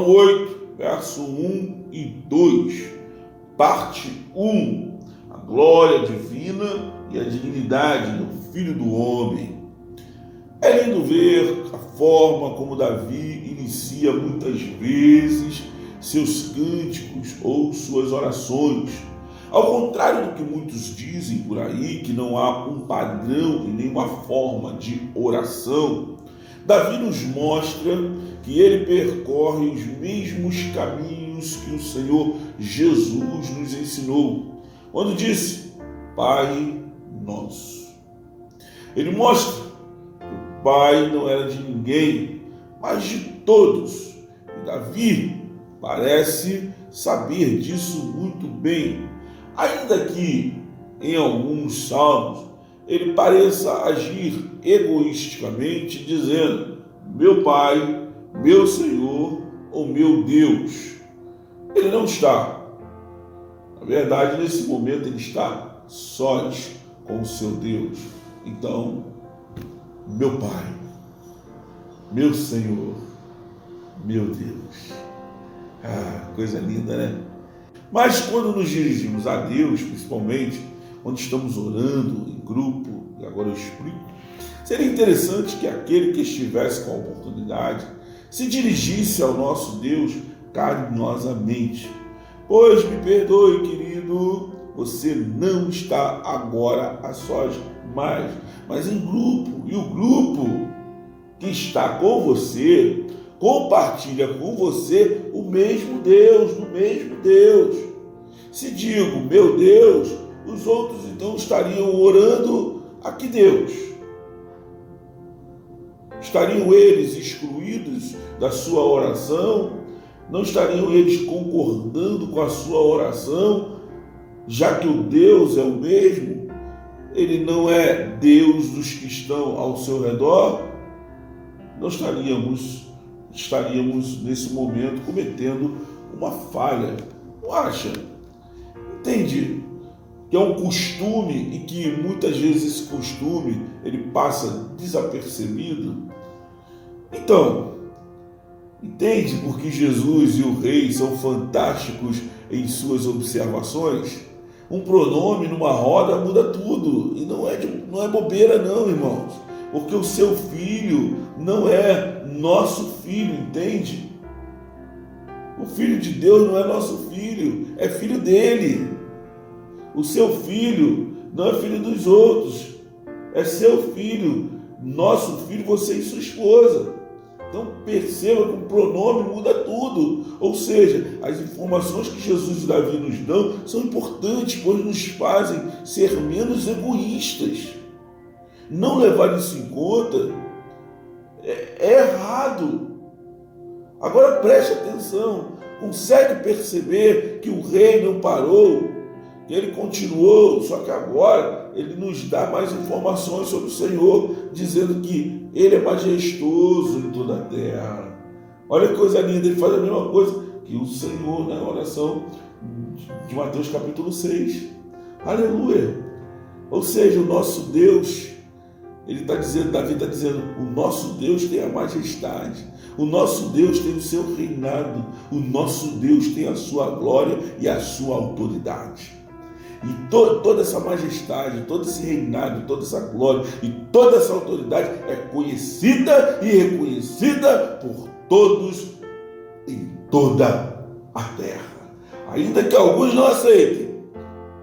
Salmo 8, verso 1 e 2, parte 1. A glória divina e a dignidade do Filho do Homem. É lindo ver a forma como Davi inicia muitas vezes seus cânticos ou suas orações. Ao contrário do que muitos dizem por aí, que não há um padrão e nenhuma forma de oração, Davi nos mostra que ele percorre os mesmos caminhos que o Senhor Jesus nos ensinou, quando disse: Pai nosso. Ele mostra que o Pai não era de ninguém, mas de todos. E Davi parece saber disso muito bem, ainda que em alguns salmos ele pareça agir egoisticamente, dizendo: Meu Pai, meu Senhor ou meu Deus. Ele não está. Na verdade, nesse momento, ele está sós com o seu Deus. Então, meu Pai, meu Senhor, meu Deus. Ah, coisa linda, né? Mas quando nos dirigimos a Deus, principalmente quando estamos orando grupo, e agora eu explico, seria interessante que aquele que estivesse com a oportunidade se dirigisse ao nosso Deus carinhosamente. Pois me perdoe, querido, você não está agora a sós mais, mas em grupo. E o grupo que está com você compartilha com você o mesmo Deus, o mesmo Deus. Se digo, meu Deus, os outros então estariam orando a que Deus? Estariam eles excluídos da sua oração? Não estariam eles concordando com a sua oração, já que o Deus é o mesmo? Ele não é Deus dos que estão ao seu redor? Não estaríamos estaríamos nesse momento cometendo uma falha. Não acha? Entende? Que é um costume e que muitas vezes esse costume ele passa desapercebido. Então, entende porque Jesus e o rei são fantásticos em suas observações? Um pronome numa roda muda tudo e não é, de, não é bobeira não, irmãos, porque o seu filho não é nosso filho, entende? O filho de Deus não é nosso filho, é filho dele. O seu filho não é filho dos outros, é seu filho, nosso filho, você e sua esposa. Então perceba que o pronome muda tudo. Ou seja, as informações que Jesus e Davi nos dão são importantes, pois nos fazem ser menos egoístas. Não levar isso em conta é, é errado. Agora preste atenção. Consegue perceber que o rei não parou ele continuou, só que agora ele nos dá mais informações sobre o Senhor, dizendo que ele é majestoso em toda a terra. Olha que coisa linda, ele faz a mesma coisa que o Senhor na oração de Mateus capítulo 6. Aleluia! Ou seja, o nosso Deus, ele está dizendo, Davi está dizendo, o nosso Deus tem a majestade, o nosso Deus tem o seu reinado, o nosso Deus tem a sua glória e a sua autoridade. E to, toda essa majestade, todo esse reinado, toda essa glória e toda essa autoridade é conhecida e reconhecida por todos em toda a terra. Ainda que alguns não aceitem,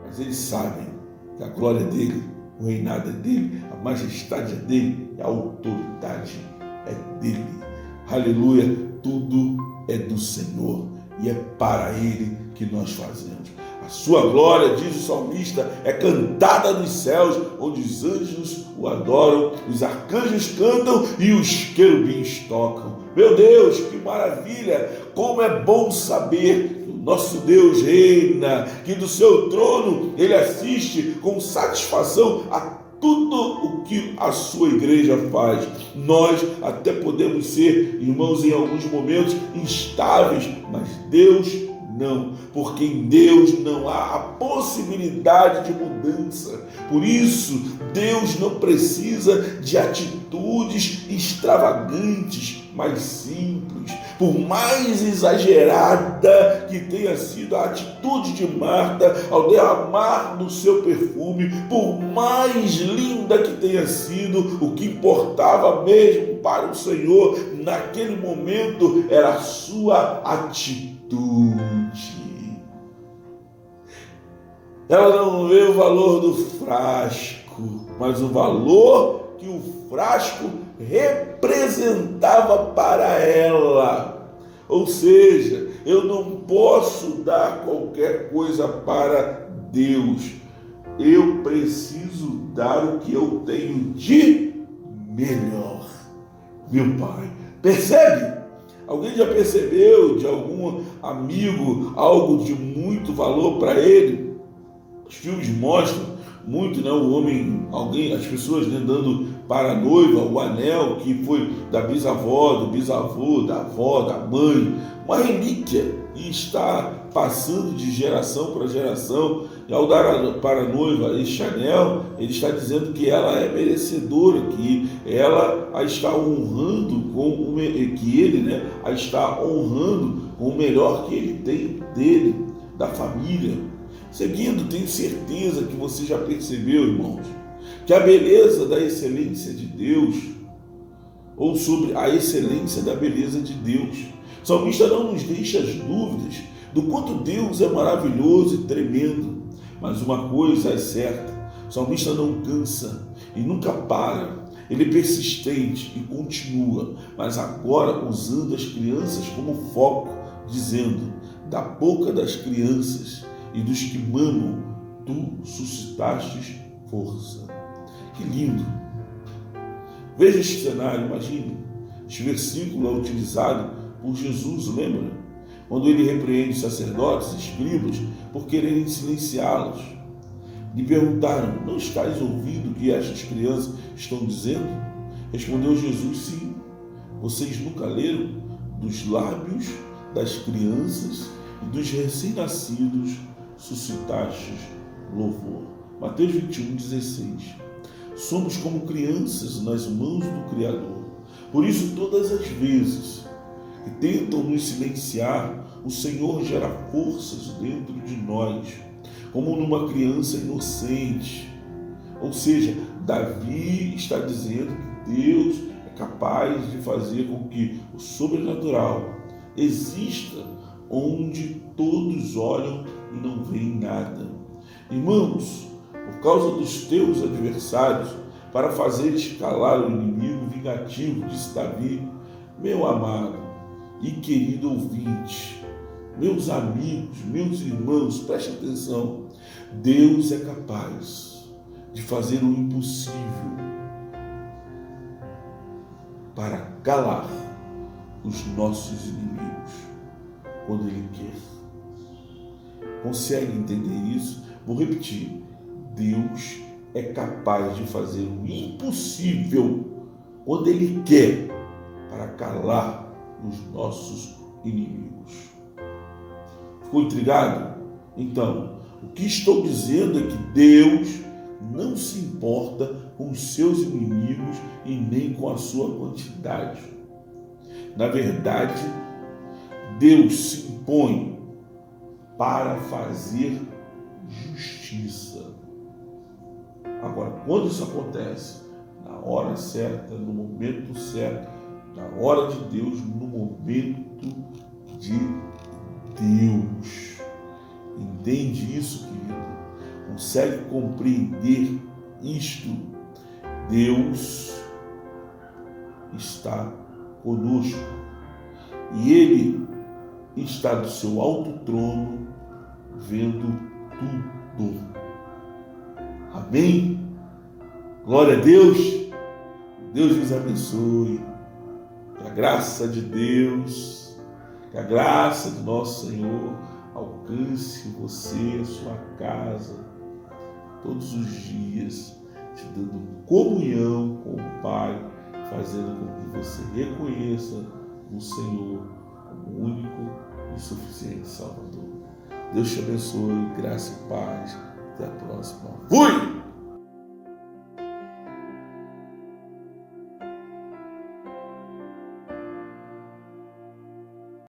mas eles sabem que a glória dele, o reinado é dele, a majestade é dele, a autoridade é dele. Aleluia, tudo é do Senhor e é para ele que nós fazemos. A sua glória, diz o salmista, é cantada nos céus, onde os anjos o adoram, os arcanjos cantam e os querubins tocam. Meu Deus, que maravilha! Como é bom saber que o nosso Deus reina, que do seu trono ele assiste com satisfação a tudo o que a sua igreja faz. Nós até podemos ser, irmãos, em alguns momentos instáveis, mas Deus não, porque em Deus não há a possibilidade de mudança. Por isso, Deus não precisa de atitudes extravagantes, mais simples, por mais exagerada que tenha sido a atitude de Marta ao derramar do seu perfume, por mais linda que tenha sido, o que importava mesmo para o Senhor naquele momento era a sua atitude. Ela não vê o valor do frasco, mas o valor que o frasco representava para ela. Ou seja, eu não posso dar qualquer coisa para Deus. Eu preciso dar o que eu tenho de melhor. Meu Pai, percebe? Alguém já percebeu de algum amigo algo de muito valor para ele? Os filmes mostram muito, né? O homem, alguém, as pessoas né, dando para a noiva o anel que foi da bisavó, do bisavô, da avó, da mãe, uma relíquia e está passando de geração para geração. E ao dar para a noiva este anel, ele está dizendo que ela é merecedora, que ela a está honrando com o que ele, né, a está honrando com o melhor que ele tem dele, da família. Seguindo, tenho certeza que você já percebeu, irmãos, que a beleza da excelência de Deus, ou sobre a excelência da beleza de Deus. O salmista não nos deixa as dúvidas do quanto Deus é maravilhoso e tremendo. Mas uma coisa é certa: o salmista não cansa e nunca para. Ele é persistente e continua, mas agora usando as crianças como foco, dizendo: da boca das crianças e dos que mamam, tu suscitaste força. Que lindo! Veja este cenário, imagine. Este versículo é utilizado por Jesus, lembra? Quando ele repreende os sacerdotes e escribas por quererem silenciá-los. Lhe perguntaram: Não estás ouvindo o que estas crianças estão dizendo? Respondeu Jesus: Sim. Vocês nunca leram dos lábios das crianças e dos recém-nascidos suscitastes louvor. Mateus 21, 16. Somos como crianças nas mãos do Criador. Por isso, todas as vezes que tentam nos silenciar, o Senhor gera forças dentro de nós, como numa criança inocente. Ou seja, Davi está dizendo que Deus é capaz de fazer com que o sobrenatural exista onde todos olham e não veem nada. Irmãos, por causa dos teus adversários, para fazer escalar o inimigo vingativo, disse Davi, meu amado e querido ouvinte, meus amigos, meus irmãos, preste atenção. Deus é capaz de fazer o impossível para calar os nossos inimigos quando Ele quer. Consegue entender isso? Vou repetir. Deus é capaz de fazer o impossível quando Ele quer para calar os nossos inimigos. Ficou intrigado? Então, o que estou dizendo é que Deus não se importa com os seus inimigos e nem com a sua quantidade. Na verdade, Deus se impõe para fazer justiça. Agora, quando isso acontece? Na hora certa, no momento certo, na hora de Deus, no momento de Deus. Entende isso, querido? Consegue compreender isto? Deus está conosco e Ele está do seu alto trono vendo tudo. Amém? Glória a Deus. Deus nos abençoe. Que a graça de Deus, que a graça do nosso Senhor alcance você, a sua casa, todos os dias, te dando comunhão com o Pai, fazendo com que você reconheça o Senhor como único e suficiente Salvador. Deus te abençoe, graça e paz. Até a próxima. Fui!